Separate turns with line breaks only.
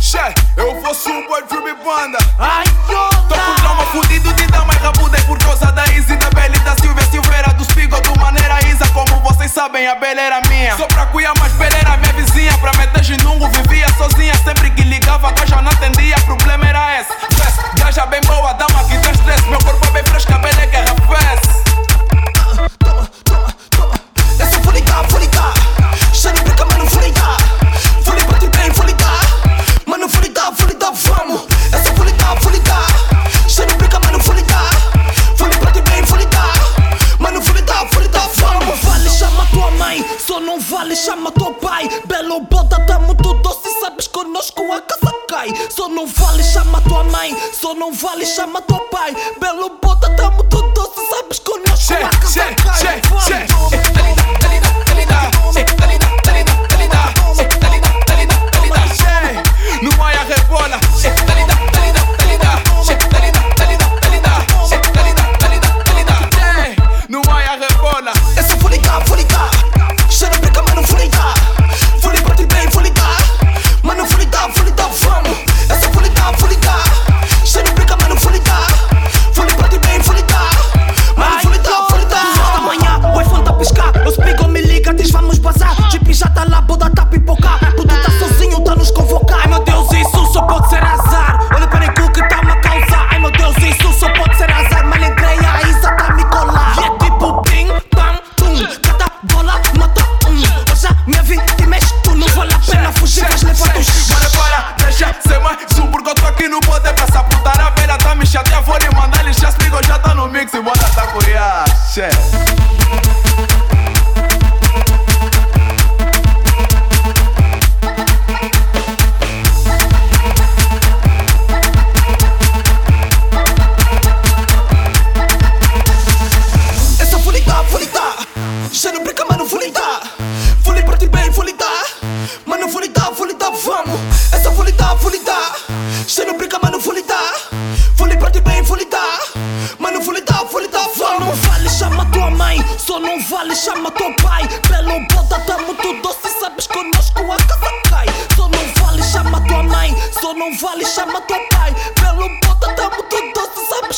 Che, eu fosse um boy filme banda.
Ai,
Tô com trauma fudido de dar mais rabuda é por causa da Easy, da Bela da Silvia Silveira, dos Pigo, do Maneira Isa. Como vocês sabem, a Bela era minha. Só pra cuidar, mas Bela era minha vizinha. Pra meter ginungo, vivia sozinha. Sempre que ligava, a gaja não
chama teu pai. Belo boda, tá muito doce. Sabes conosco a casa cai. Só não vale, chama tua mãe. Só não vale, chama teu pai. Belo boda, tá muito doce. Sabes conosco a casa cai. Тарапеля там і щас я фолі моделі, щас мій гощата, ну мікс і вона такує, ще. Só não vale, chama teu pai. Belo bota, tá muito doce Sabes conosco a casa cai. Só não vale, chama tua mãe. Só não vale, chama teu pai. Belo bota, tá muito doce Sabes